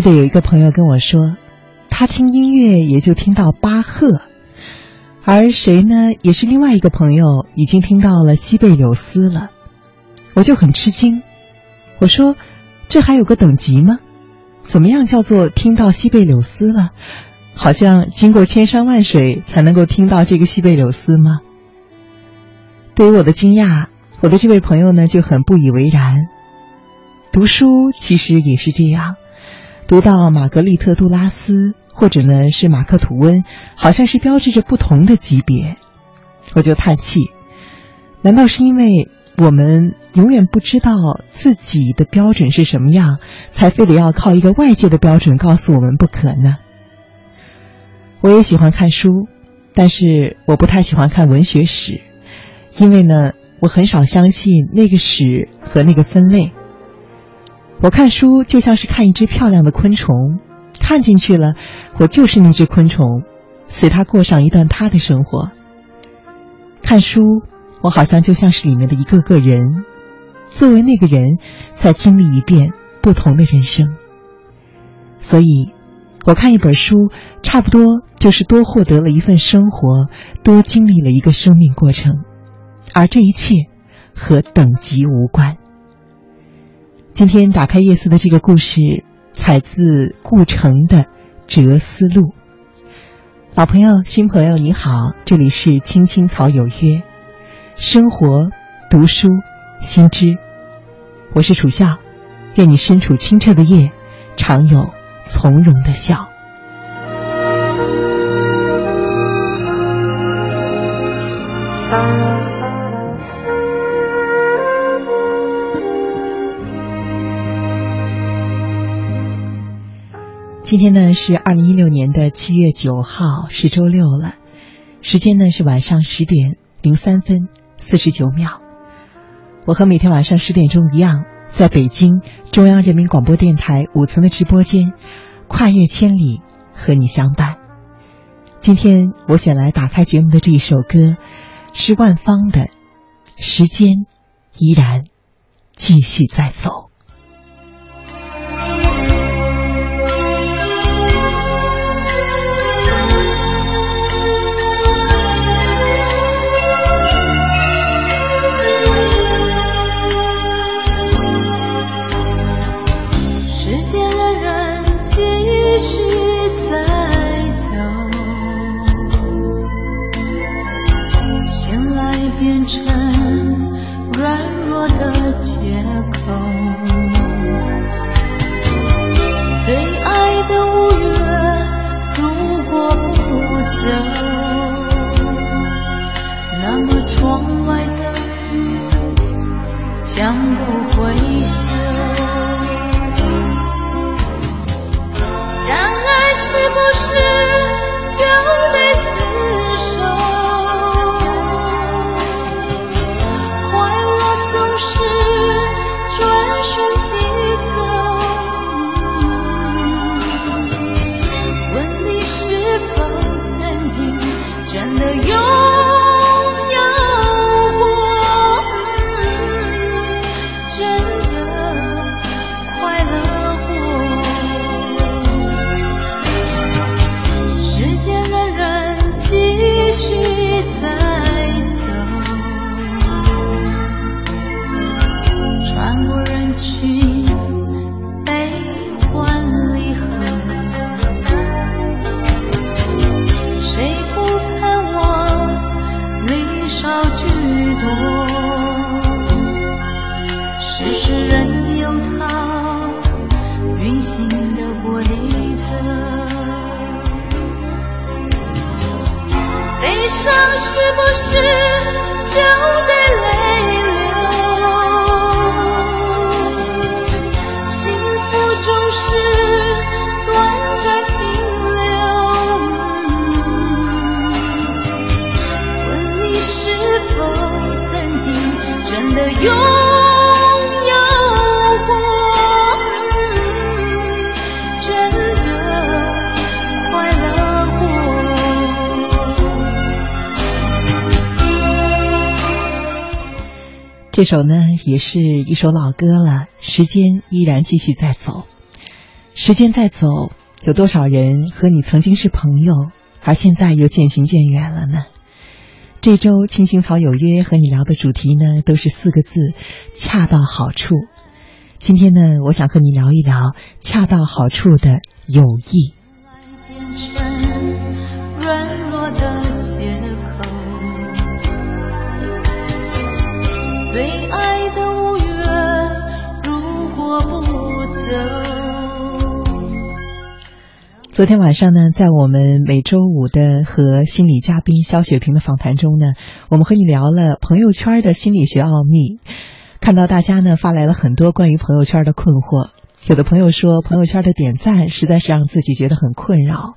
记得有一个朋友跟我说，他听音乐也就听到巴赫，而谁呢？也是另外一个朋友已经听到了西贝柳斯了。我就很吃惊，我说：“这还有个等级吗？怎么样叫做听到西贝柳斯了？好像经过千山万水才能够听到这个西贝柳斯吗？”对于我的惊讶，我的这位朋友呢就很不以为然。读书其实也是这样，读到玛格丽特·杜拉斯或者呢是马克·吐温，好像是标志着不同的级别，我就叹气。难道是因为？我们永远不知道自己的标准是什么样，才非得要靠一个外界的标准告诉我们不可呢？我也喜欢看书，但是我不太喜欢看文学史，因为呢，我很少相信那个史和那个分类。我看书就像是看一只漂亮的昆虫，看进去了，我就是那只昆虫，随它过上一段它的生活。看书。我好像就像是里面的一个个人，作为那个人，在经历一遍不同的人生。所以，我看一本书，差不多就是多获得了一份生活，多经历了一个生命过程，而这一切和等级无关。今天打开夜色的这个故事，采自顾城的《哲思录》。老朋友、新朋友，你好，这里是青青草有约。生活，读书，心知。我是楚笑，愿你身处清澈的夜，常有从容的笑。今天呢是二零一六年的七月九号，是周六了，时间呢是晚上十点零三分。四十九秒，我和每天晚上十点钟一样，在北京中央人民广播电台五层的直播间，跨越千里和你相伴。今天我选来打开节目的这一首歌，是万芳的《时间依然继续在走》。这首呢，也是一首老歌了。时间依然继续在走。时间在走，有多少人和你曾经是朋友，而现在又渐行渐远了呢？这周青青草有约和你聊的主题呢，都是四个字：恰到好处。今天呢，我想和你聊一聊恰到好处的友谊。昨天晚上呢，在我们每周五的和心理嘉宾肖雪萍的访谈中呢，我们和你聊了朋友圈的心理学奥秘。看到大家呢发来了很多关于朋友圈的困惑，有的朋友说朋友圈的点赞实在是让自己觉得很困扰，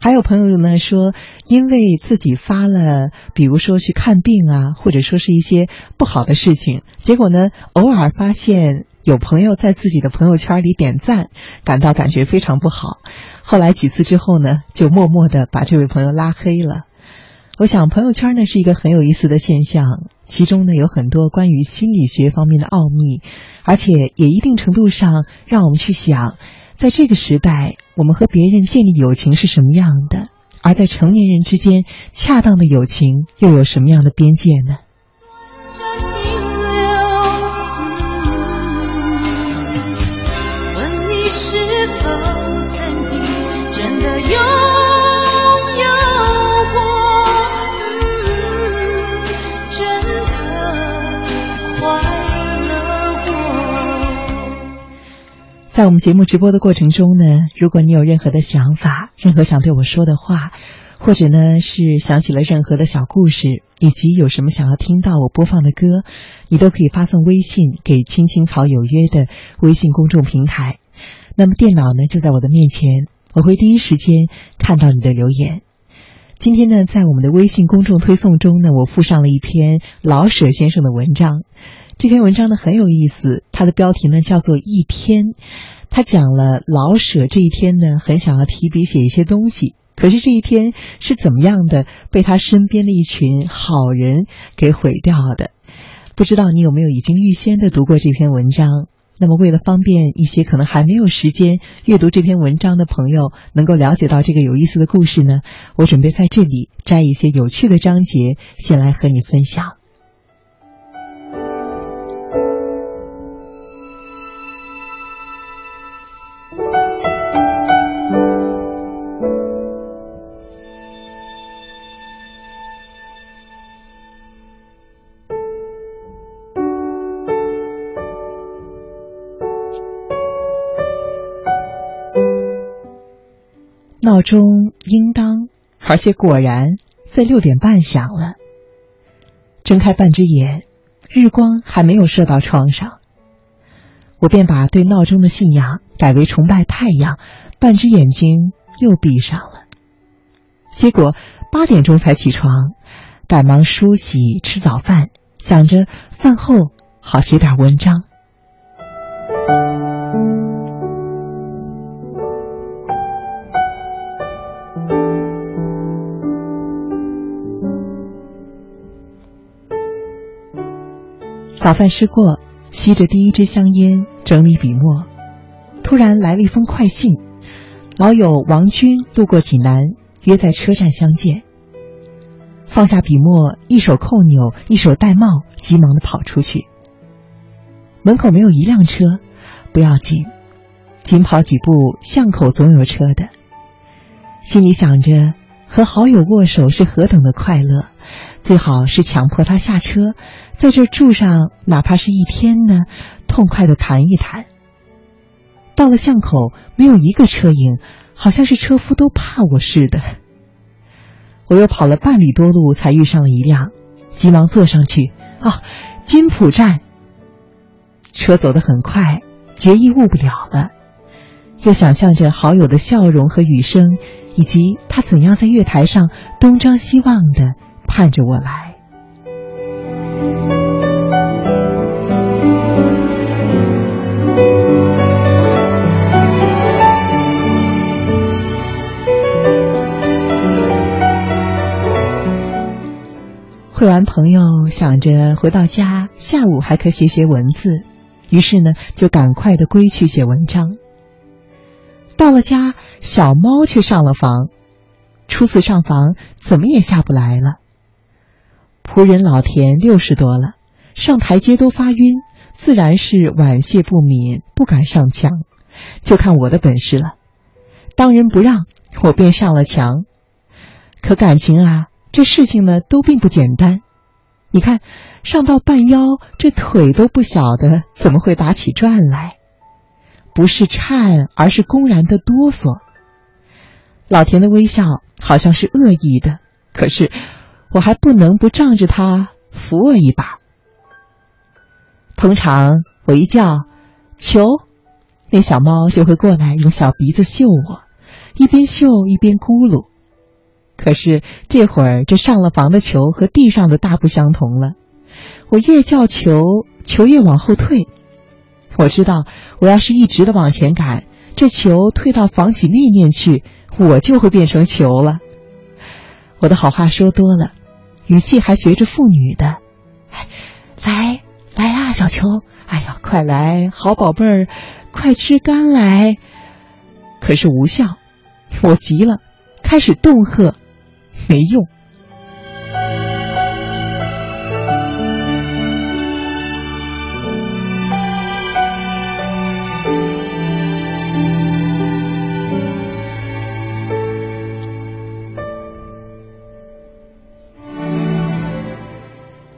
还有朋友呢说，因为自己发了，比如说去看病啊，或者说是一些不好的事情，结果呢偶尔发现有朋友在自己的朋友圈里点赞，感到感觉非常不好。后来几次之后呢，就默默的把这位朋友拉黑了。我想朋友圈呢是一个很有意思的现象，其中呢有很多关于心理学方面的奥秘，而且也一定程度上让我们去想，在这个时代，我们和别人建立友情是什么样的，而在成年人之间，恰当的友情又有什么样的边界呢？在我们节目直播的过程中呢，如果你有任何的想法，任何想对我说的话，或者呢是想起了任何的小故事，以及有什么想要听到我播放的歌，你都可以发送微信给“青青草有约”的微信公众平台。那么电脑呢就在我的面前，我会第一时间看到你的留言。今天呢，在我们的微信公众推送中呢，我附上了一篇老舍先生的文章。这篇文章呢很有意思，它的标题呢叫做《一天》，他讲了老舍这一天呢很想要提笔写一些东西，可是这一天是怎么样的被他身边的一群好人给毁掉的？不知道你有没有已经预先的读过这篇文章？那么为了方便一些可能还没有时间阅读这篇文章的朋友能够了解到这个有意思的故事呢，我准备在这里摘一些有趣的章节，先来和你分享。闹钟应当，而且果然在六点半响了。睁开半只眼，日光还没有射到窗上，我便把对闹钟的信仰改为崇拜太阳，半只眼睛又闭上了。结果八点钟才起床，赶忙梳洗吃早饭，想着饭后好写点文章。早饭吃过，吸着第一支香烟，整理笔墨。突然来了一封快信，老友王军路过济南，约在车站相见。放下笔墨，一手扣钮，一手戴帽，急忙的跑出去。门口没有一辆车，不要紧，紧跑几步，巷口总有车的。心里想着，和好友握手是何等的快乐。最好是强迫他下车，在这住上哪怕是一天呢，痛快的谈一谈。到了巷口，没有一个车影，好像是车夫都怕我似的。我又跑了半里多路，才遇上了一辆，急忙坐上去。啊，金浦站。车走得很快，决意误不了了。又想象着好友的笑容和雨声，以及他怎样在月台上东张西望的。盼着我来。会完朋友，想着回到家下午还可写写文字，于是呢就赶快的归去写文章。到了家，小猫却上了房。初次上房，怎么也下不来了。仆人老田六十多了，上台阶都发晕，自然是晚谢不敏，不敢上墙。就看我的本事了。当仁不让，我便上了墙。可感情啊，这事情呢都并不简单。你看，上到半腰，这腿都不晓得怎么会打起转来，不是颤，而是公然的哆嗦。老田的微笑好像是恶意的，可是我还不能不仗着他扶我一把。通常我一叫“求”，那小猫就会过来用小鼻子嗅我，一边嗅一边咕噜。可是这会儿这上了房的球和地上的大不相同了，我越叫球，球越往后退。我知道，我要是一直的往前赶，这球退到房脊那面去。我就会变成球了。我的好话说多了，语气还学着妇女的。来来啊，小球！哎呀，快来，好宝贝儿，快吃干来！可是无效，我急了，开始恫吓，没用。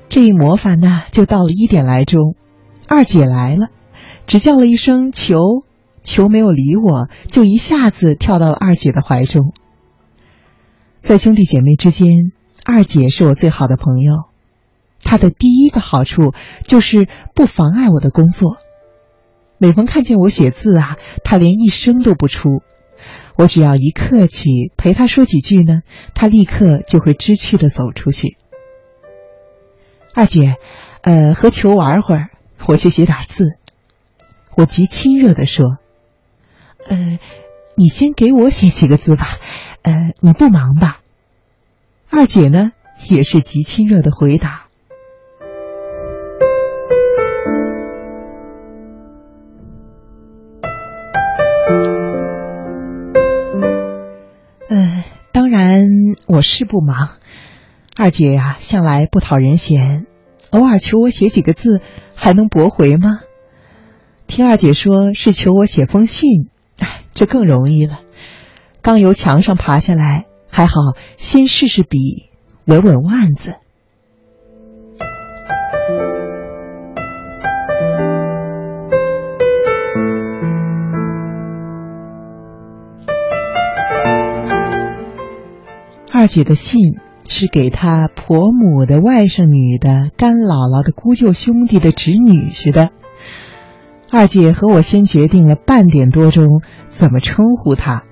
这一魔法呢，就到了一点来钟，二姐来了，只叫了一声“求”，球没有理我，就一下子跳到了二姐的怀中。在兄弟姐妹之间，二姐是我最好的朋友。她的第一个好处就是不妨碍我的工作。每逢看见我写字啊，她连一声都不出。我只要一客气，陪她说几句呢，她立刻就会知趣的走出去。二姐，呃，和球玩会儿，我去写点字。我极亲热的说：“呃，你先给我写几个字吧，呃，你不忙吧？”二姐呢，也是极亲热的回答。嗯，当然我是不忙。二姐呀，向来不讨人嫌，偶尔求我写几个字，还能驳回吗？听二姐说是求我写封信，哎，这更容易了。刚由墙上爬下来，还好先试试笔，稳稳腕子。二姐的信。是给她婆母的外甥女的干姥姥的姑舅兄弟的侄女婿的。二姐和我先决定了半点多钟怎么称呼他，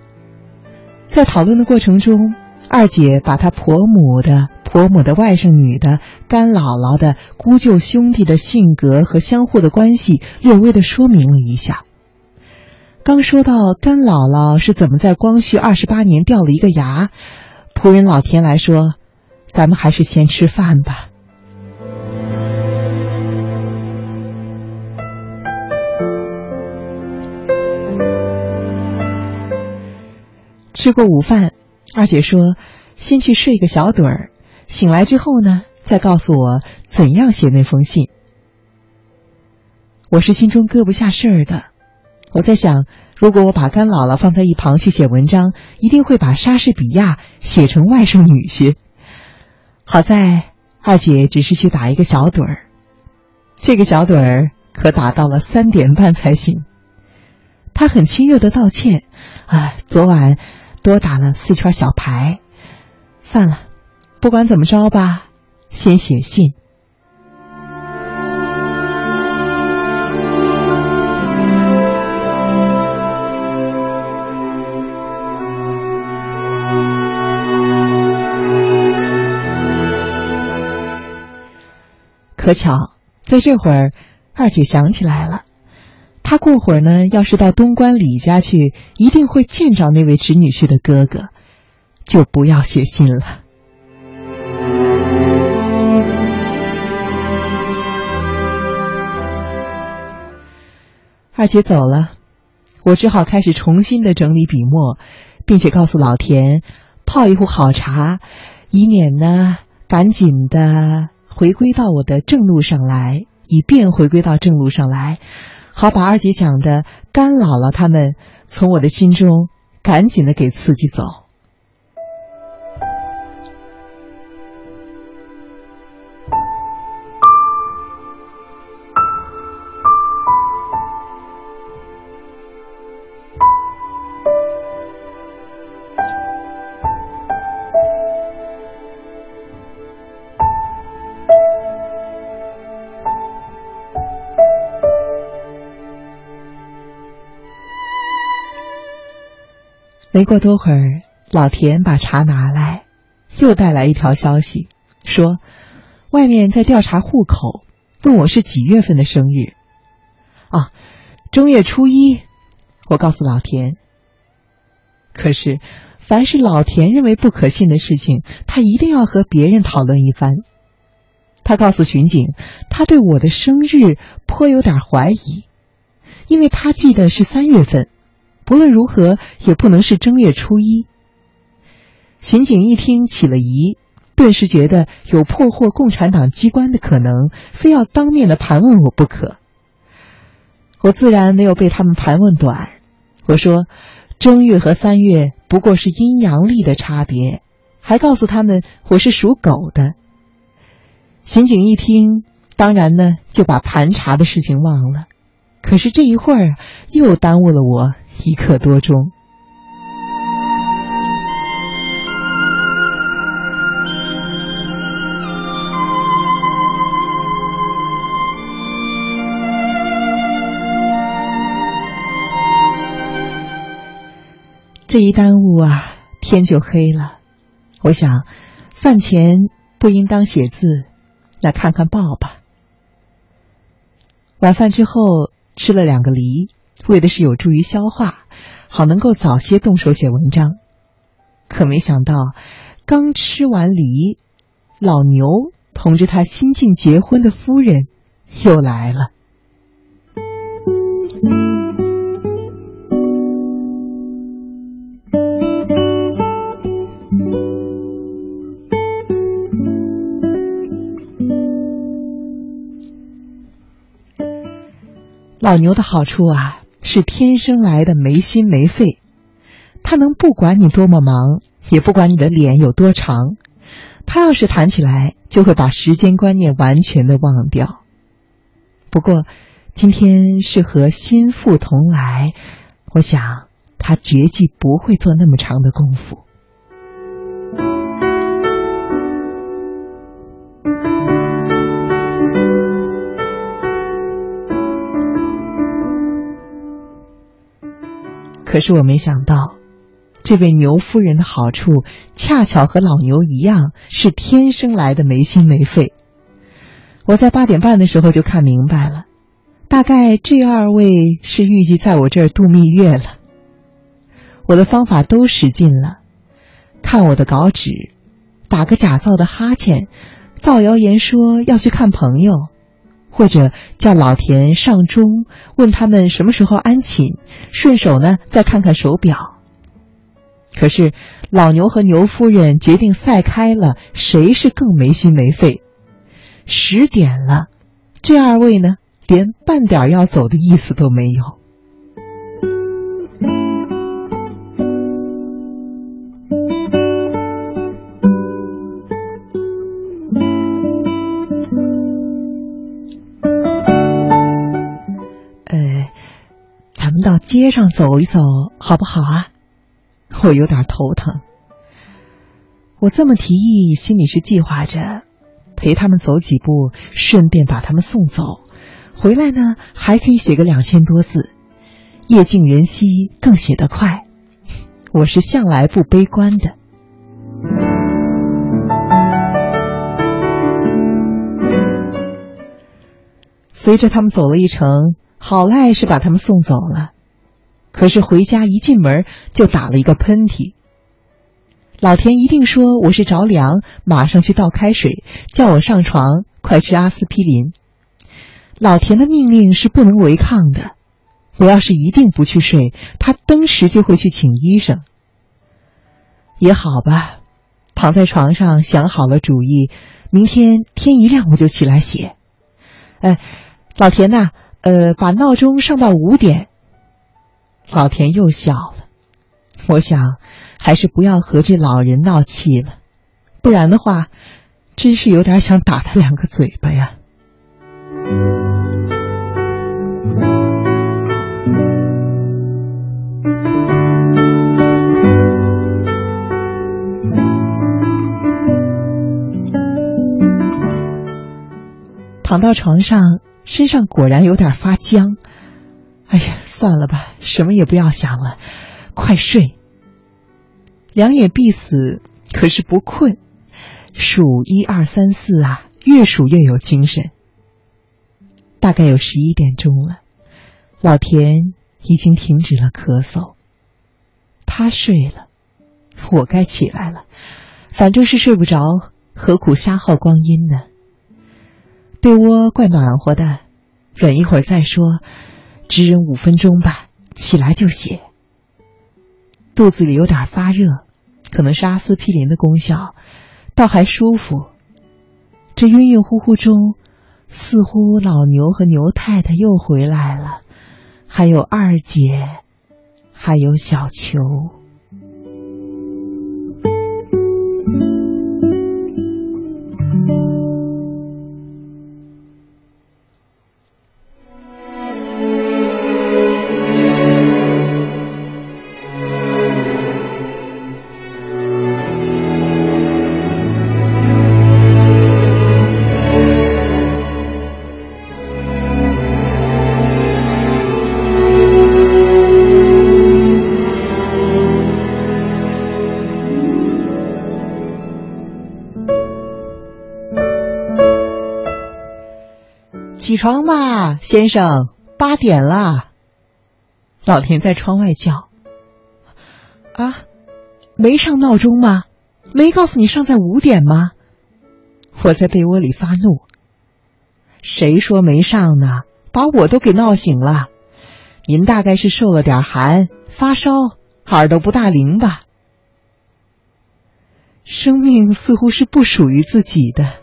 在讨论的过程中，二姐把她婆母的婆母的外甥女的干姥姥的姑舅兄弟的性格和相互的关系略微的说明了一下。刚说到干姥姥是怎么在光绪二十八年掉了一个牙，仆人老田来说。咱们还是先吃饭吧。吃过午饭，二姐说：“先去睡个小盹儿，醒来之后呢，再告诉我怎样写那封信。”我是心中搁不下事儿的，我在想，如果我把干姥姥放在一旁去写文章，一定会把莎士比亚写成外甥女婿。好在二姐只是去打一个小盹儿，这个小盹儿可打到了三点半才醒。她很亲热的道歉，啊，昨晚多打了四圈小牌。算了，不管怎么着吧，先写信。可巧，在这会儿，二姐想起来了，他过会儿呢，要是到东关李家去，一定会见着那位侄女婿的哥哥，就不要写信了。二姐走了，我只好开始重新的整理笔墨，并且告诉老田，泡一壶好茶，以免呢赶紧的回归到我的正路上来，以便回归到正路上来，好把二姐讲的干姥姥他们从我的心中赶紧的给刺激走。没过多会儿，老田把茶拿来，又带来一条消息，说外面在调查户口，问我是几月份的生日。啊，正月初一。我告诉老田。可是，凡是老田认为不可信的事情，他一定要和别人讨论一番。他告诉巡警，他对我的生日颇有点怀疑，因为他记得是三月份。不论如何，也不能是正月初一。巡警一听起了疑，顿时觉得有破获共产党机关的可能，非要当面的盘问我不可。我自然没有被他们盘问短。我说，正月和三月不过是阴阳历的差别，还告诉他们我是属狗的。巡警一听，当然呢就把盘查的事情忘了。可是这一会儿又耽误了我。一刻多钟，这一耽误啊，天就黑了。我想，饭前不应当写字，那看看报吧。晚饭之后吃了两个梨。为的是有助于消化，好能够早些动手写文章。可没想到，刚吃完梨，老牛同着他新近结婚的夫人又来了。老牛的好处啊！是天生来的没心没肺，他能不管你多么忙，也不管你的脸有多长，他要是谈起来，就会把时间观念完全的忘掉。不过，今天是和心腹同来，我想他绝技不会做那么长的功夫。可是我没想到，这位牛夫人的好处恰巧和老牛一样，是天生来的没心没肺。我在八点半的时候就看明白了，大概这二位是预计在我这儿度蜜月了。我的方法都使尽了，看我的稿纸，打个假造的哈欠，造谣言说要去看朋友。或者叫老田上钟，问他们什么时候安寝，顺手呢再看看手表。可是老牛和牛夫人决定赛开了，谁是更没心没肺？十点了，这二位呢，连半点要走的意思都没有。街上走一走，好不好啊？我有点头疼。我这么提议，心里是计划着陪他们走几步，顺便把他们送走。回来呢，还可以写个两千多字，夜静人稀，更写得快。我是向来不悲观的。随着他们走了一程。好赖是把他们送走了，可是回家一进门就打了一个喷嚏。老田一定说我是着凉，马上去倒开水，叫我上床，快吃阿司匹林。老田的命令是不能违抗的，我要是一定不去睡，他登时就会去请医生。也好吧，躺在床上想好了主意，明天天一亮我就起来写。哎，老田呐，呃，把闹钟上到五点。老田又笑了。我想，还是不要和这老人闹气了，不然的话，真是有点想打他两个嘴巴呀。躺到床上，身上果然有点发僵。哎呀，算了吧，什么也不要想了，快睡。两眼闭死，可是不困。数一二三四啊，越数越有精神。大概有十一点钟了，老田已经停止了咳嗽。他睡了，我该起来了。反正是睡不着，何苦瞎耗光阴呢？被窝怪暖和的，忍一会儿再说，只忍五分钟吧。起来就写。肚子里有点发热，可能是阿司匹林的功效，倒还舒服。这晕晕乎乎中，似乎老牛和牛太太又回来了，还有二姐，还有小球。床吧，先生，八点了。老田在窗外叫：“啊，没上闹钟吗？没告诉你上在五点吗？”我在被窝里发怒：“谁说没上呢？把我都给闹醒了。您大概是受了点寒，发烧，耳朵不大灵吧？”生命似乎是不属于自己的，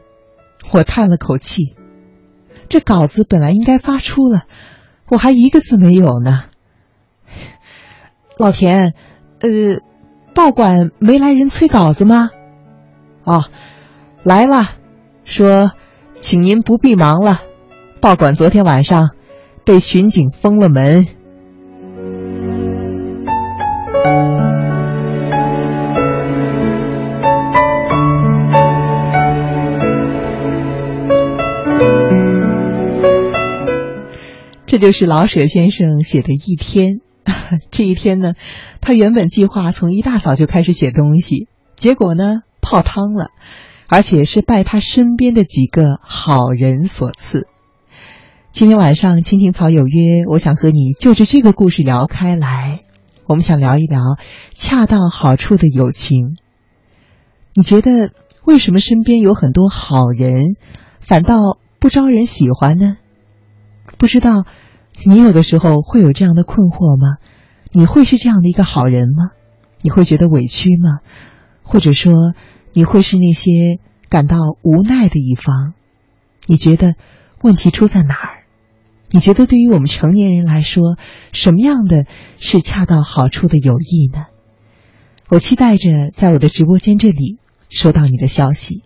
我叹了口气。这稿子本来应该发出了，我还一个字没有呢。老田，呃，报馆没来人催稿子吗？哦，来了，说，请您不必忙了，报馆昨天晚上被巡警封了门。这就是老舍先生写的一天。这一天呢，他原本计划从一大早就开始写东西，结果呢泡汤了，而且是拜他身边的几个好人所赐。今天晚上青青草有约，我想和你就着这个故事聊开来。我们想聊一聊恰到好处的友情。你觉得为什么身边有很多好人，反倒不招人喜欢呢？不知道。你有的时候会有这样的困惑吗？你会是这样的一个好人吗？你会觉得委屈吗？或者说，你会是那些感到无奈的一方？你觉得问题出在哪儿？你觉得对于我们成年人来说，什么样的是恰到好处的友谊呢？我期待着在我的直播间这里收到你的消息。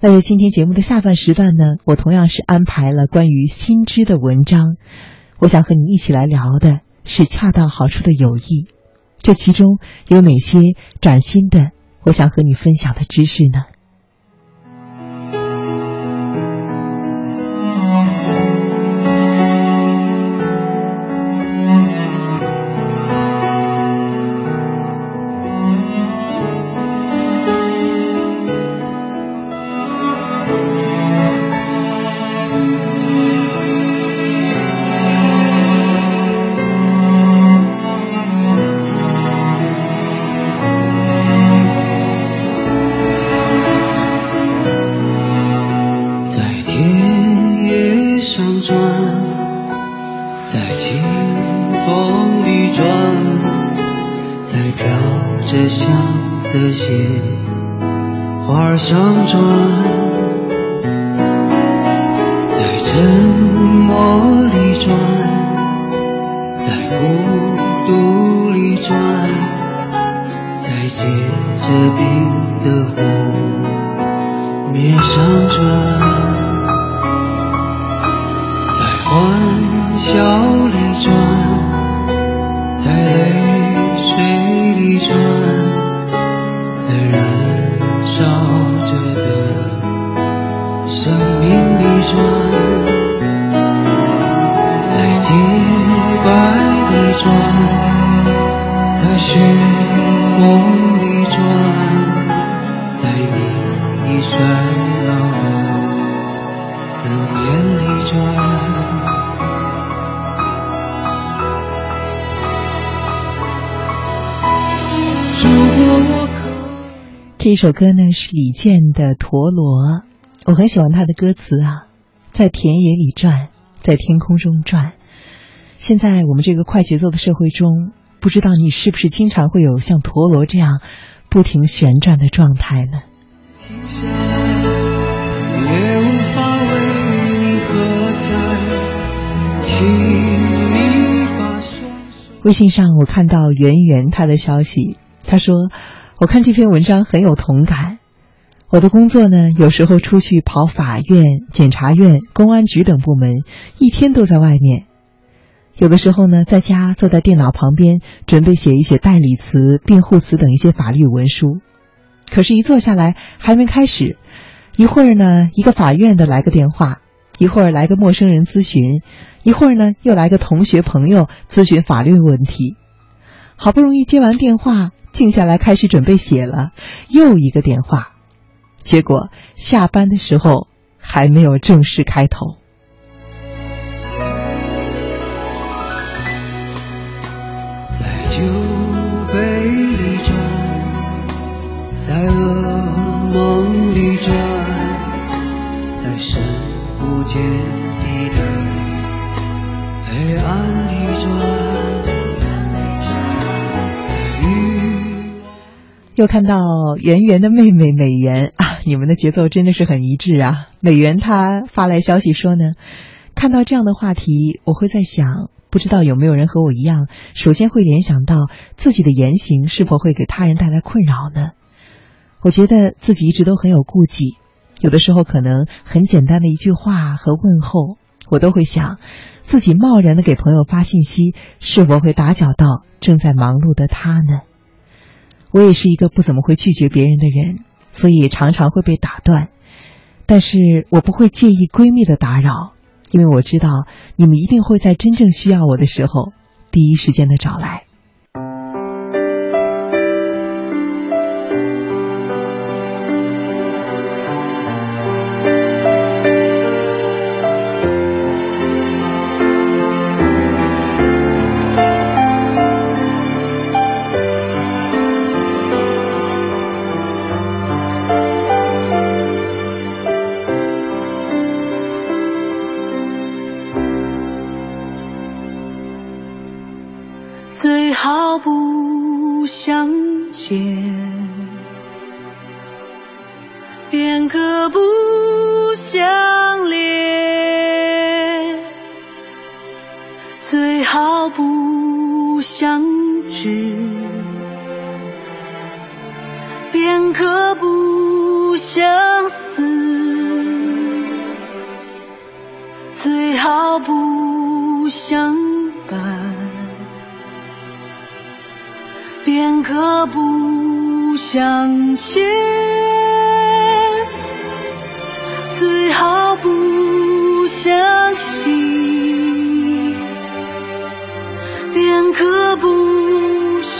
那在今天节目的下半时段呢，我同样是安排了关于新知的文章。我想和你一起来聊的是恰到好处的友谊，这其中有哪些崭新的？我想和你分享的知识呢？这首歌呢是李健的《陀螺》，我很喜欢他的歌词啊，在田野里转，在天空中转。现在我们这个快节奏的社会中，不知道你是不是经常会有像陀螺这样不停旋转的状态呢？停下来，也无法为你喝彩，请你把双手。微信上我看到圆圆她的消息，她说：“我看这篇文章很有同感。我的工作呢，有时候出去跑法院、检察院、公安局等部门，一天都在外面；有的时候呢，在家坐在电脑旁边，准备写一写代理词、辩护词等一些法律文书。可是，一坐下来还没开始，一会儿呢，一个法院的来个电话，一会儿来个陌生人咨询，一会儿呢，又来个同学朋友咨询法律问题。好不容易接完电话，静下来开始准备写了，又一个电话，结果下班的时候还没有正式开头。在酒杯里转，在噩梦里转，在深不见底的黑暗里转，又看到圆圆的妹妹美媛 啊，你们的节奏真的是很一致啊！美媛她发来消息说呢，看到这样的话题，我会在想，不知道有没有人和我一样，首先会联想到自己的言行是否会给他人带来困扰呢？我觉得自己一直都很有顾忌，有的时候可能很简单的一句话和问候，我都会想，自己贸然的给朋友发信息，是否会打搅到正在忙碌的他呢？我也是一个不怎么会拒绝别人的人，所以常常会被打断。但是我不会介意闺蜜的打扰，因为我知道你们一定会在真正需要我的时候，第一时间的找来。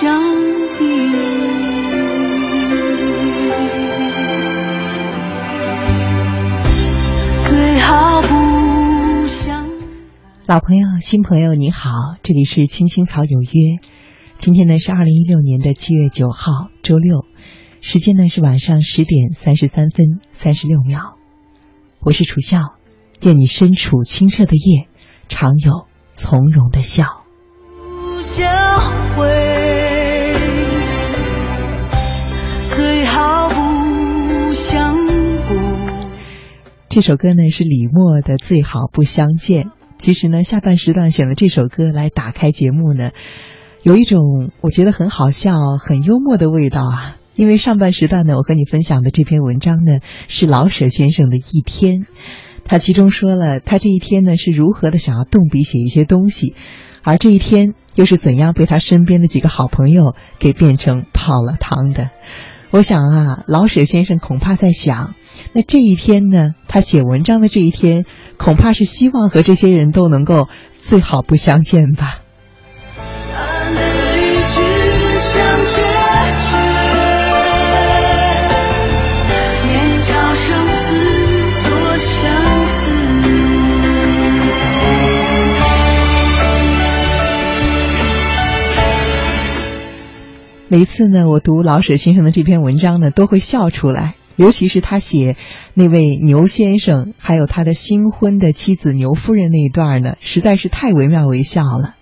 相依。最好不相。老朋友、新朋友，你好，这里是青青草有约。今天呢是二零一六年的七月九号，周六，时间呢是晚上十点三十三分三十六秒。我是楚笑，愿你身处清澈的夜，常有从容的笑。不相会，这首歌呢是李默的《最好不相见》。其实呢，下半时段选了这首歌来打开节目呢，有一种我觉得很好笑、很幽默的味道啊。因为上半时段呢，我和你分享的这篇文章呢是老舍先生的一天，他其中说了他这一天呢是如何的想要动笔写一些东西，而这一天又是怎样被他身边的几个好朋友给变成泡了汤的。我想啊，老舍先生恐怕在想，那这一天呢，他写文章的这一天，恐怕是希望和这些人都能够最好不相见吧。每次呢，我读老舍先生的这篇文章呢，都会笑出来。尤其是他写那位牛先生，还有他的新婚的妻子牛夫人那一段呢，实在是太惟妙惟肖了。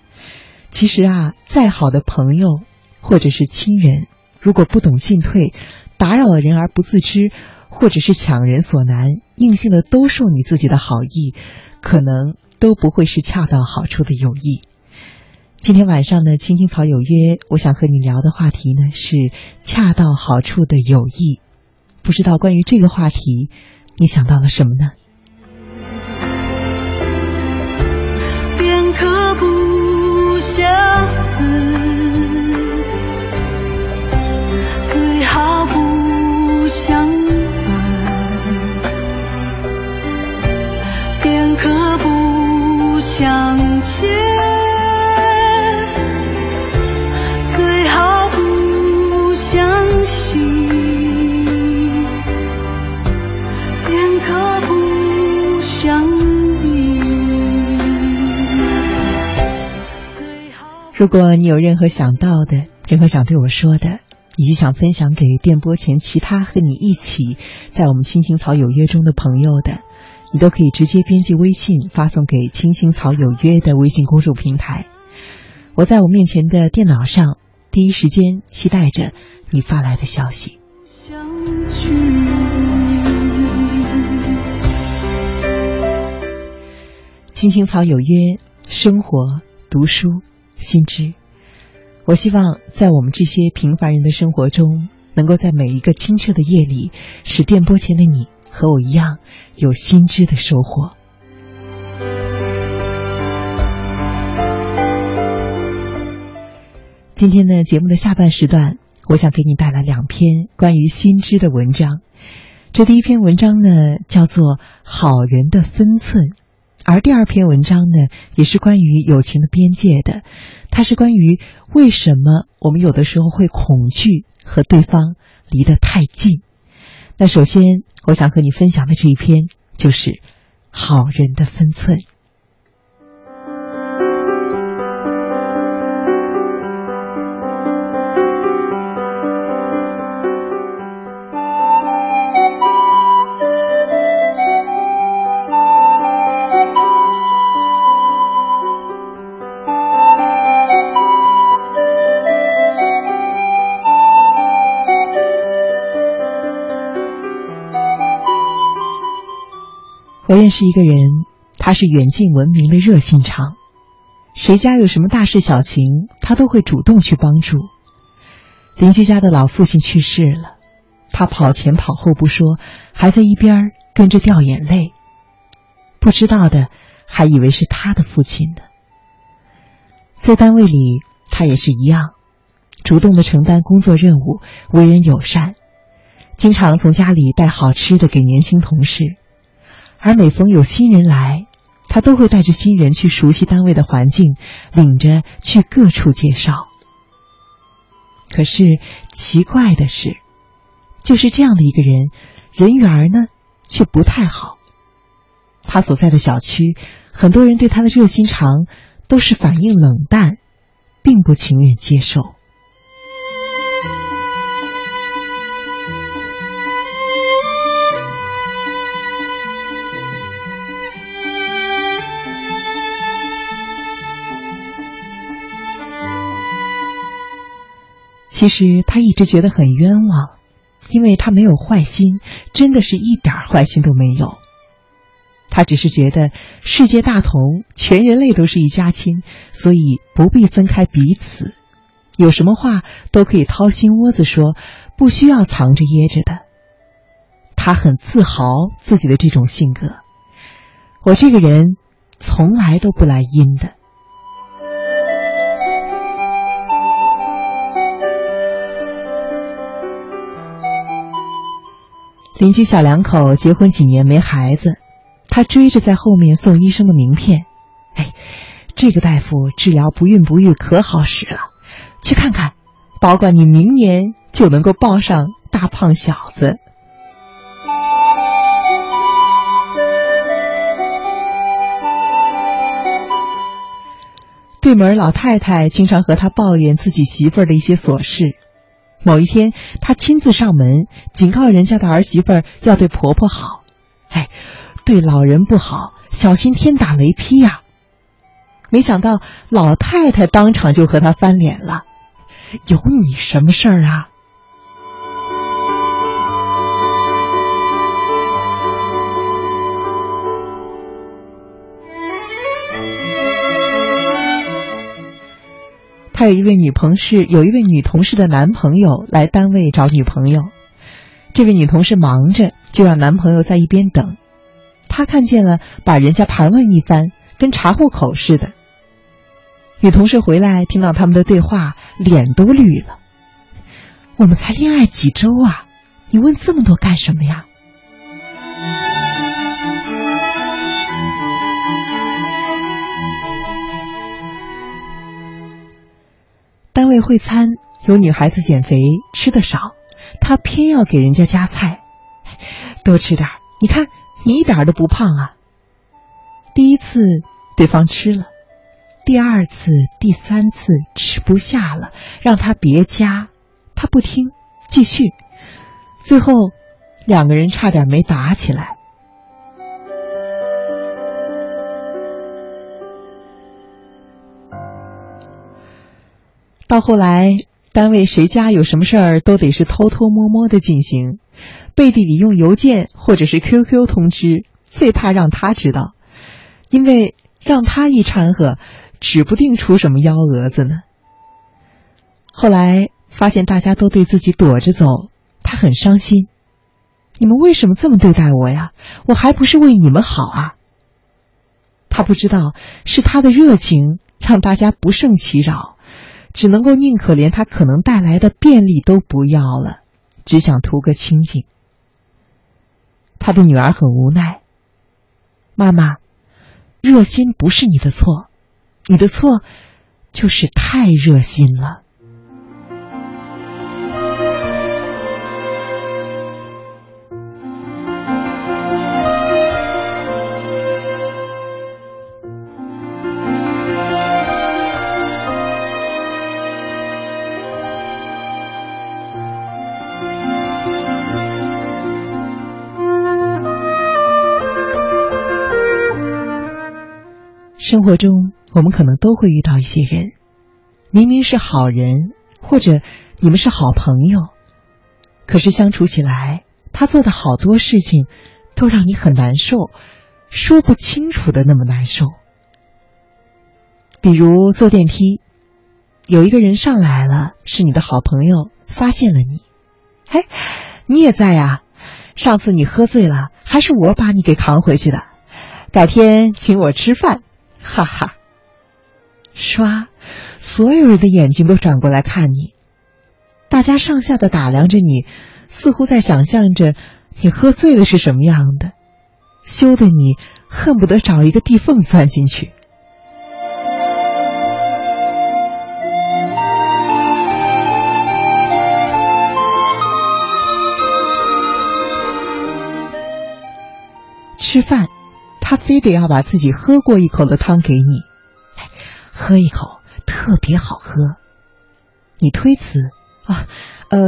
其实啊，再好的朋友或者是亲人，如果不懂进退，打扰了人而不自知，或者是强人所难，硬性的兜售你自己的好意，可能都不会是恰到好处的友谊。今天晚上呢，青青草有约，我想和你聊的话题呢是恰到好处的友谊。不知道关于这个话题，你想到了什么呢？如果你有任何想到的，任何想对我说的，以及想分享给电波前其他和你一起在我们青青草有约中的朋友的，你都可以直接编辑微信发送给青青草有约的微信公众平台。我在我面前的电脑上，第一时间期待着你发来的消息。青青草有约，生活读书。心知，我希望在我们这些平凡人的生活中，能够在每一个清澈的夜里，使电波前的你和我一样有心知的收获。今天呢，节目的下半时段，我想给你带来两篇关于心知的文章。这第一篇文章呢，叫做《好人的分寸》。而第二篇文章呢，也是关于友情的边界的，它是关于为什么我们有的时候会恐惧和对方离得太近。那首先，我想和你分享的这一篇就是好人的分寸。认识一个人，他是远近闻名的热心肠，谁家有什么大事小情，他都会主动去帮助。邻居家的老父亲去世了，他跑前跑后不说，还在一边跟着掉眼泪。不知道的还以为是他的父亲呢。在单位里，他也是一样，主动的承担工作任务，为人友善，经常从家里带好吃的给年轻同事。而每逢有新人来，他都会带着新人去熟悉单位的环境，领着去各处介绍。可是奇怪的是，就是这样的一个人，人缘呢却不太好。他所在的小区，很多人对他的热心肠都是反应冷淡，并不情愿接受。其实他一直觉得很冤枉，因为他没有坏心，真的是一点坏心都没有。他只是觉得世界大同，全人类都是一家亲，所以不必分开彼此。有什么话都可以掏心窝子说，不需要藏着掖着的。他很自豪自己的这种性格。我这个人从来都不来阴的。邻居小两口结婚几年没孩子，他追着在后面送医生的名片。哎，这个大夫治疗不孕不育可好使了，去看看，保管你明年就能够抱上大胖小子。对门老太太经常和他抱怨自己媳妇儿的一些琐事。某一天，他亲自上门警告人家的儿媳妇儿要对婆婆好，哎，对老人不好，小心天打雷劈呀。没想到老太太当场就和她翻脸了：“有你什么事儿啊？”他有一位女同事，有一位女同事的男朋友来单位找女朋友。这位女同事忙着，就让男朋友在一边等。他看见了，把人家盘问一番，跟查户口似的。女同事回来，听到他们的对话，脸都绿了。我们才恋爱几周啊，你问这么多干什么呀？单位会餐有女孩子减肥吃的少，她偏要给人家夹菜，多吃点你看你一点都不胖啊。第一次对方吃了，第二次、第三次吃不下了，让他别夹，他不听，继续，最后两个人差点没打起来。到后来，单位谁家有什么事儿都得是偷偷摸摸的进行，背地里用邮件或者是 QQ 通知，最怕让他知道，因为让他一掺和，指不定出什么幺蛾子呢。后来发现大家都对自己躲着走，他很伤心。你们为什么这么对待我呀？我还不是为你们好啊！他不知道是他的热情让大家不胜其扰。只能够宁可连他可能带来的便利都不要了，只想图个清静。他的女儿很无奈。妈妈，热心不是你的错，你的错就是太热心了。生活中，我们可能都会遇到一些人，明明是好人，或者你们是好朋友，可是相处起来，他做的好多事情都让你很难受，说不清楚的那么难受。比如坐电梯，有一个人上来了，是你的好朋友，发现了你，哎，你也在呀？上次你喝醉了，还是我把你给扛回去的，改天请我吃饭。哈哈，刷，所有人的眼睛都转过来看你，大家上下的打量着你，似乎在想象着你喝醉了是什么样的，羞得你恨不得找一个地缝钻进去。吃饭。他非得要把自己喝过一口的汤给你，喝一口特别好喝。你推辞啊，呃，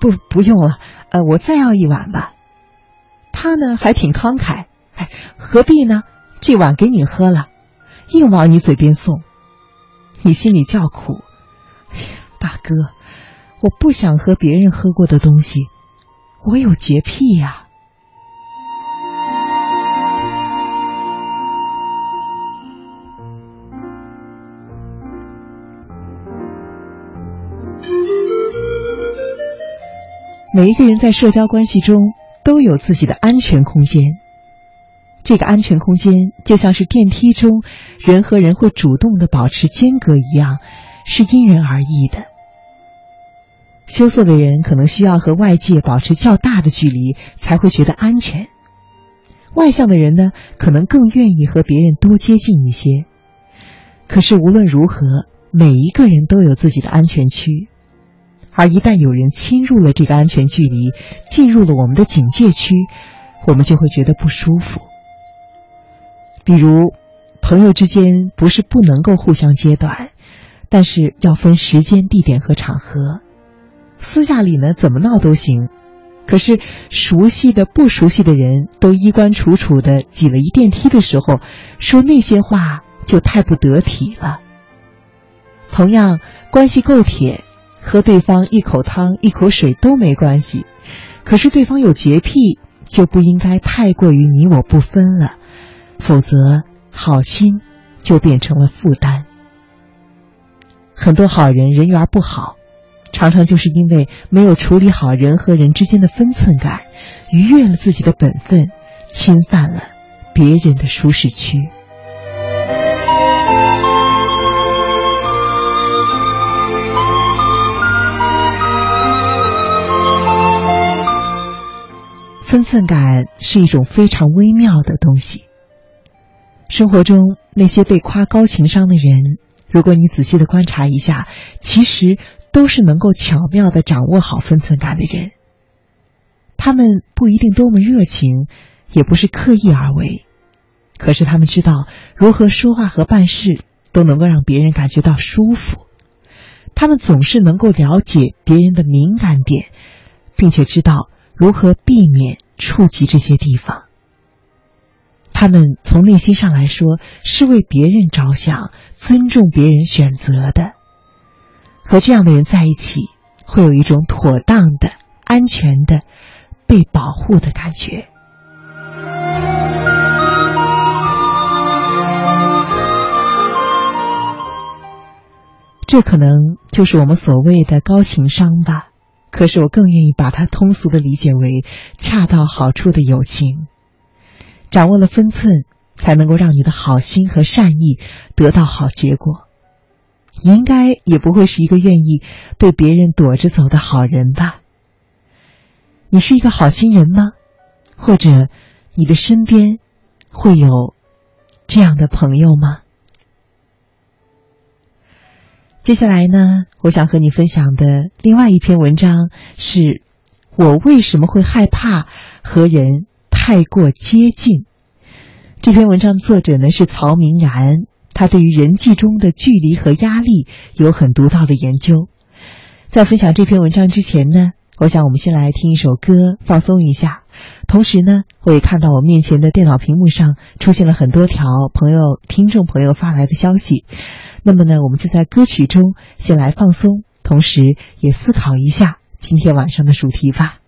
不，不用了，呃，我再要一碗吧。他呢还挺慷慨，哎，何必呢？这碗给你喝了，硬往你嘴边送，你心里叫苦。哎呀，大哥，我不想喝别人喝过的东西，我有洁癖呀。每一个人在社交关系中都有自己的安全空间。这个安全空间就像是电梯中人和人会主动的保持间隔一样，是因人而异的。羞涩的人可能需要和外界保持较大的距离才会觉得安全；外向的人呢，可能更愿意和别人多接近一些。可是无论如何，每一个人都有自己的安全区，而一旦有人侵入了这个安全距离，进入了我们的警戒区，我们就会觉得不舒服。比如，朋友之间不是不能够互相揭短，但是要分时间、地点和场合。私下里呢，怎么闹都行。可是熟悉的、不熟悉的人都衣冠楚楚的挤了一电梯的时候，说那些话就太不得体了。同样，关系够铁，喝对方一口汤、一口水都没关系。可是对方有洁癖，就不应该太过于你我不分了。否则，好心就变成了负担。很多好人人缘不好，常常就是因为没有处理好人和人之间的分寸感，逾越了自己的本分，侵犯了别人的舒适区。分寸感是一种非常微妙的东西。生活中那些被夸高情商的人，如果你仔细的观察一下，其实都是能够巧妙的掌握好分寸感的人。他们不一定多么热情，也不是刻意而为，可是他们知道如何说话和办事都能够让别人感觉到舒服。他们总是能够了解别人的敏感点，并且知道如何避免触及这些地方。他们从内心上来说是为别人着想，尊重别人选择的。和这样的人在一起，会有一种妥当的、安全的、被保护的感觉。这可能就是我们所谓的高情商吧。可是我更愿意把它通俗的理解为恰到好处的友情。掌握了分寸，才能够让你的好心和善意得到好结果。你应该也不会是一个愿意被别人躲着走的好人吧？你是一个好心人吗？或者你的身边会有这样的朋友吗？接下来呢，我想和你分享的另外一篇文章是：我为什么会害怕和人？太过接近。这篇文章的作者呢是曹明然，他对于人际中的距离和压力有很独到的研究。在分享这篇文章之前呢，我想我们先来听一首歌，放松一下。同时呢，我也看到我面前的电脑屏幕上出现了很多条朋友、听众朋友发来的消息。那么呢，我们就在歌曲中先来放松，同时也思考一下今天晚上的主题吧。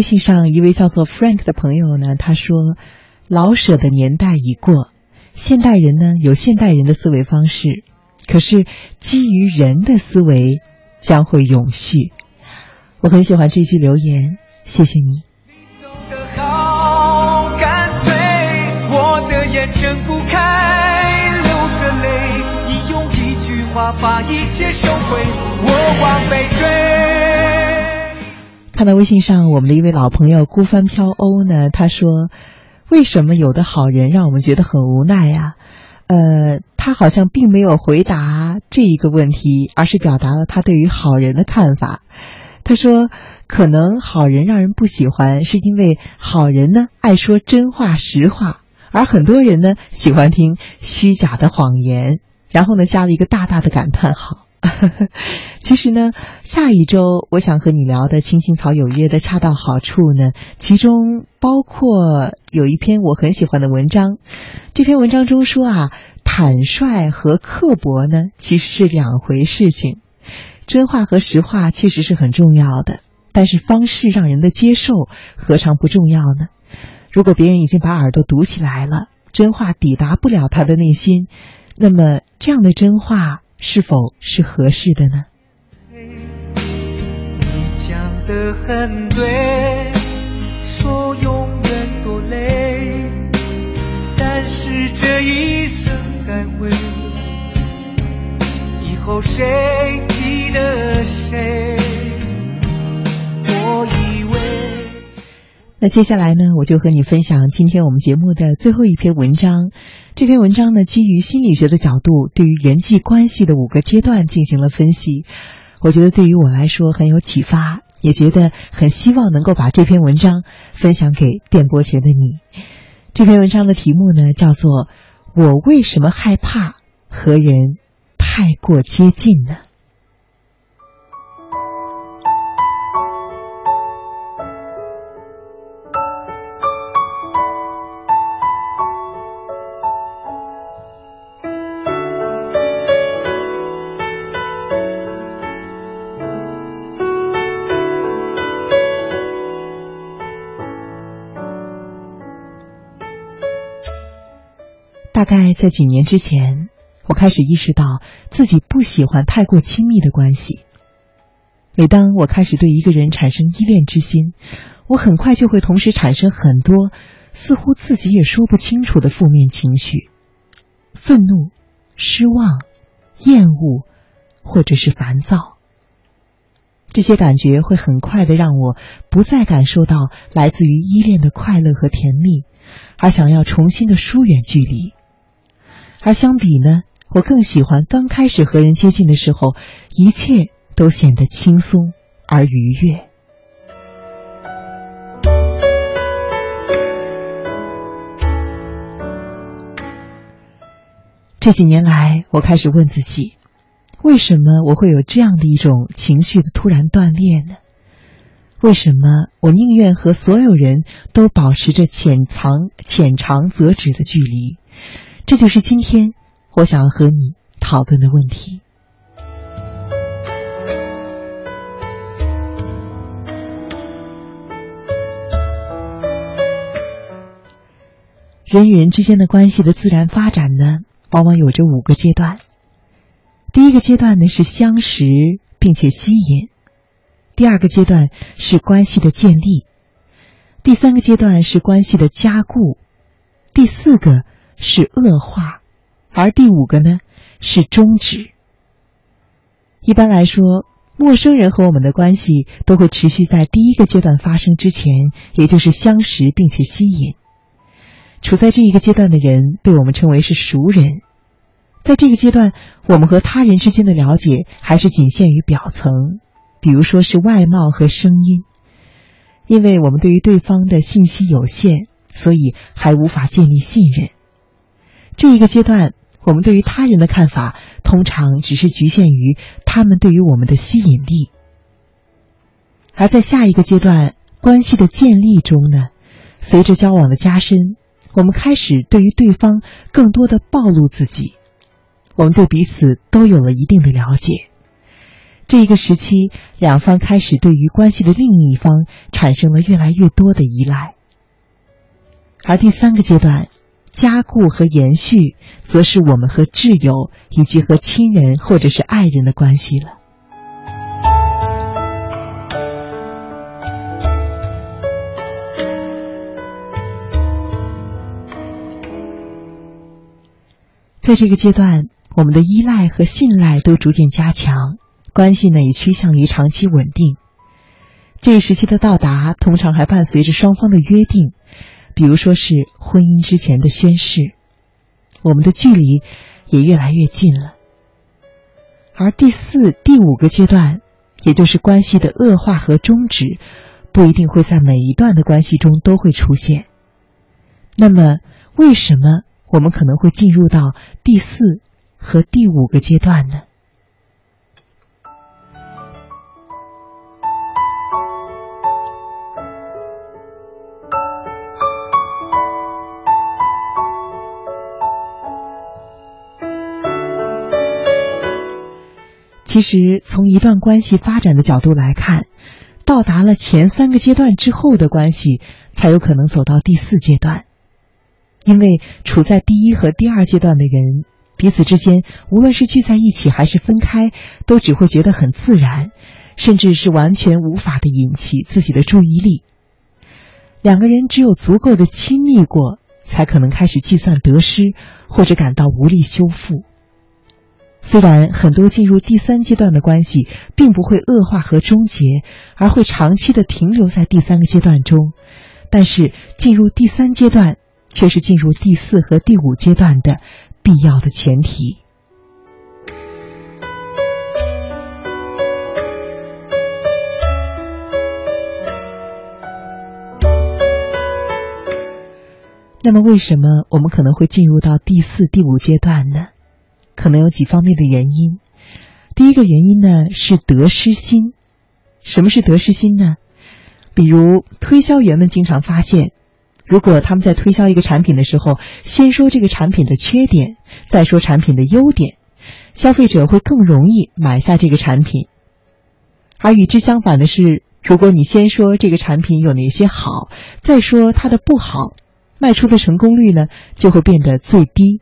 微信上一位叫做 Frank 的朋友呢，他说：“老舍的年代已过，现代人呢有现代人的思维方式，可是基于人的思维将会永续。”我很喜欢这句留言，谢谢你。看到微信上我们的一位老朋友孤帆飘欧呢，他说：“为什么有的好人让我们觉得很无奈呀、呃，他好像并没有回答这一个问题，而是表达了他对于好人的看法。他说，可能好人让人不喜欢，是因为好人呢爱说真话实话，而很多人呢喜欢听虚假的谎言。然后呢，加了一个大大的感叹号。其实呢，下一周我想和你聊的《青青草有约》的恰到好处呢，其中包括有一篇我很喜欢的文章。这篇文章中说啊，坦率和刻薄呢其实是两回事情。真话和实话确实是很重要的，但是方式让人的接受何尝不重要呢？如果别人已经把耳朵堵起来了，真话抵达不了他的内心，那么这样的真话是否是合适的呢？你讲的很对，说永远多累，但是这一生再会，以后谁记得谁？我以为。那接下来呢，我就和你分享今天我们节目的最后一篇文章。这篇文章呢，基于心理学的角度，对于人际关系的五个阶段进行了分析。我觉得对于我来说很有启发，也觉得很希望能够把这篇文章分享给电波前的你。这篇文章的题目呢，叫做《我为什么害怕和人太过接近呢》。大概在几年之前，我开始意识到自己不喜欢太过亲密的关系。每当我开始对一个人产生依恋之心，我很快就会同时产生很多似乎自己也说不清楚的负面情绪：愤怒、失望、厌恶，或者是烦躁。这些感觉会很快的让我不再感受到来自于依恋的快乐和甜蜜，而想要重新的疏远距离。而相比呢，我更喜欢刚开始和人接近的时候，一切都显得轻松而愉悦。这几年来，我开始问自己，为什么我会有这样的一种情绪的突然断裂呢？为什么我宁愿和所有人都保持着浅藏浅尝辄止的距离？这就是今天我想要和你讨论的问题。人与人之间的关系的自然发展呢，往往有着五个阶段。第一个阶段呢是相识并且吸引，第二个阶段是关系的建立，第三个阶段是关系的加固，第四个是恶化，而第五个呢是终止。一般来说，陌生人和我们的关系都会持续在第一个阶段发生之前，也就是相识并且吸引。处在这一个阶段的人被我们称为是熟人。在这个阶段，我们和他人之间的了解还是仅限于表层，比如说是外貌和声音，因为我们对于对方的信息有限，所以还无法建立信任。这一个阶段，我们对于他人的看法通常只是局限于他们对于我们的吸引力。而在下一个阶段，关系的建立中呢，随着交往的加深，我们开始对于对方更多的暴露自己。我们对彼此都有了一定的了解。这一个时期，两方开始对于关系的另一方产生了越来越多的依赖。而第三个阶段，加固和延续，则是我们和挚友以及和亲人或者是爱人的关系了。在这个阶段，我们的依赖和信赖都逐渐加强，关系呢也趋向于长期稳定。这一时期的到达，通常还伴随着双方的约定，比如说是婚姻之前的宣誓。我们的距离也越来越近了。而第四、第五个阶段，也就是关系的恶化和终止，不一定会在每一段的关系中都会出现。那么，为什么我们可能会进入到第四和第五个阶段呢？其实，从一段关系发展的角度来看，到达了前三个阶段之后的关系，才有可能走到第四阶段。因为处在第一和第二阶段的人，彼此之间无论是聚在一起还是分开，都只会觉得很自然，甚至是完全无法的引起自己的注意力。两个人只有足够的亲密过，才可能开始计算得失，或者感到无力修复。虽然很多进入第三阶段的关系并不会恶化和终结，而会长期的停留在第三个阶段中，但是进入第三阶段却是进入第四和第五阶段的必要的前提。那么，为什么我们可能会进入到第四、第五阶段呢？可能有几方面的原因。第一个原因呢是得失心。什么是得失心呢？比如推销员们经常发现，如果他们在推销一个产品的时候，先说这个产品的缺点，再说产品的优点，消费者会更容易买下这个产品。而与之相反的是，如果你先说这个产品有哪些好，再说它的不好，卖出的成功率呢就会变得最低。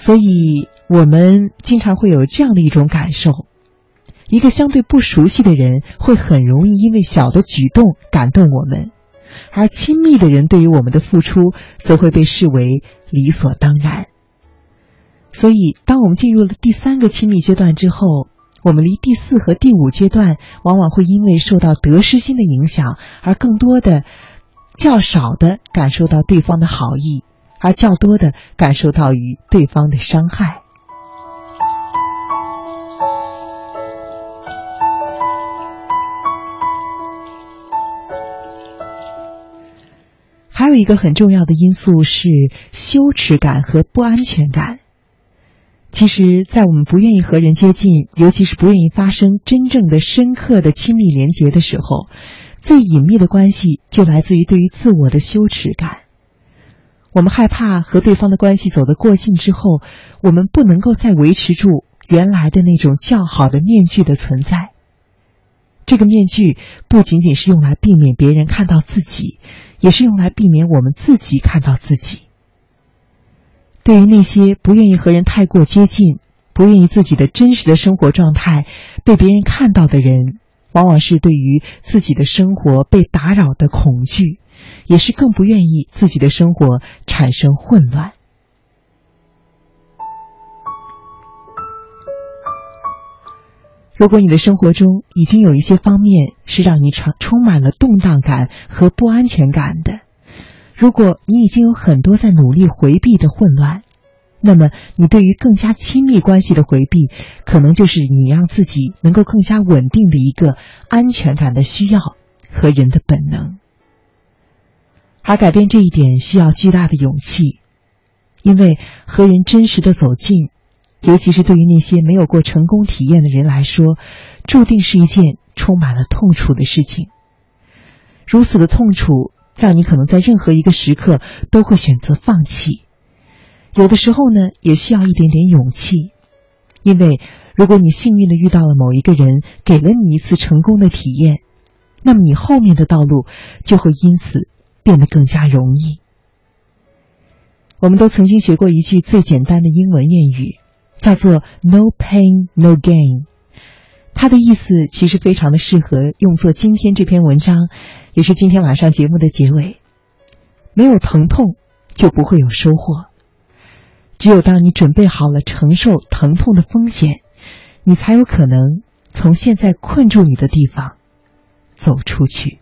所以，我们经常会有这样的一种感受：一个相对不熟悉的人，会很容易因为小的举动感动我们；而亲密的人对于我们的付出，则会被视为理所当然。所以，当我们进入了第三个亲密阶段之后，我们离第四和第五阶段，往往会因为受到得失心的影响，而更多的、较少的感受到对方的好意。而较多的感受到与对方的伤害。还有一个很重要的因素是羞耻感和不安全感。其实，在我们不愿意和人接近，尤其是不愿意发生真正的、深刻的亲密连结的时候，最隐秘的关系就来自于对于自我的羞耻感。我们害怕和对方的关系走得过近之后，我们不能够再维持住原来的那种较好的面具的存在。这个面具不仅仅是用来避免别人看到自己，也是用来避免我们自己看到自己。对于那些不愿意和人太过接近、不愿意自己的真实的生活状态被别人看到的人，往往是对于自己的生活被打扰的恐惧。也是更不愿意自己的生活产生混乱。如果你的生活中已经有一些方面是让你充充满了动荡感和不安全感的，如果你已经有很多在努力回避的混乱，那么你对于更加亲密关系的回避，可能就是你让自己能够更加稳定的一个安全感的需要和人的本能。而改变这一点需要巨大的勇气，因为和人真实的走近，尤其是对于那些没有过成功体验的人来说，注定是一件充满了痛楚的事情。如此的痛楚，让你可能在任何一个时刻都会选择放弃。有的时候呢，也需要一点点勇气，因为如果你幸运的遇到了某一个人，给了你一次成功的体验，那么你后面的道路就会因此。变得更加容易。我们都曾经学过一句最简单的英文谚语，叫做 “No pain, no gain”。它的意思其实非常的适合用作今天这篇文章，也是今天晚上节目的结尾。没有疼痛，就不会有收获。只有当你准备好了承受疼痛的风险，你才有可能从现在困住你的地方走出去。